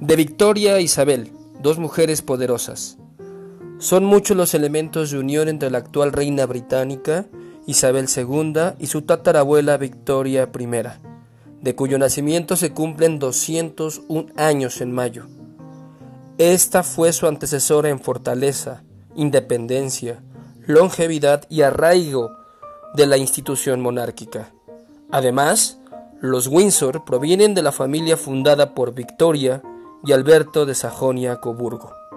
De Victoria e Isabel, dos mujeres poderosas. Son muchos los elementos de unión entre la actual reina británica, Isabel II, y su tatarabuela Victoria I, de cuyo nacimiento se cumplen 201 años en mayo. Esta fue su antecesora en fortaleza, independencia, longevidad y arraigo de la institución monárquica. Además, los Windsor provienen de la familia fundada por Victoria y Alberto de Sajonia-Coburgo.